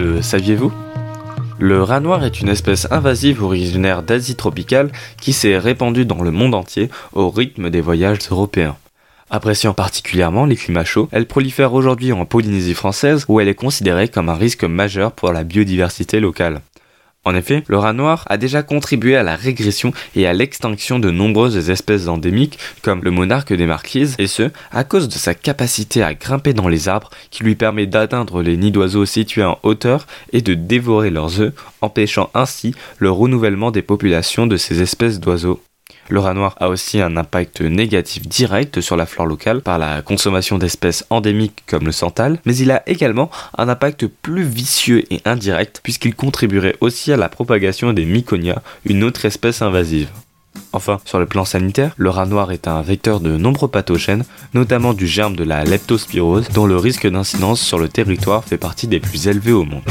le saviez-vous? Le rat noir est une espèce invasive originaire d'Asie tropicale qui s'est répandue dans le monde entier au rythme des voyages européens. Appréciant particulièrement les climats chauds, elle prolifère aujourd'hui en Polynésie française où elle est considérée comme un risque majeur pour la biodiversité locale. En effet, le rat noir a déjà contribué à la régression et à l'extinction de nombreuses espèces endémiques comme le monarque des marquises, et ce, à cause de sa capacité à grimper dans les arbres qui lui permet d'atteindre les nids d'oiseaux situés en hauteur et de dévorer leurs œufs, empêchant ainsi le renouvellement des populations de ces espèces d'oiseaux. Le rat noir a aussi un impact négatif direct sur la flore locale par la consommation d'espèces endémiques comme le santal, mais il a également un impact plus vicieux et indirect puisqu'il contribuerait aussi à la propagation des myconias, une autre espèce invasive. Enfin, sur le plan sanitaire, le rat noir est un vecteur de nombreux pathogènes, notamment du germe de la leptospirose, dont le risque d'incidence sur le territoire fait partie des plus élevés au monde.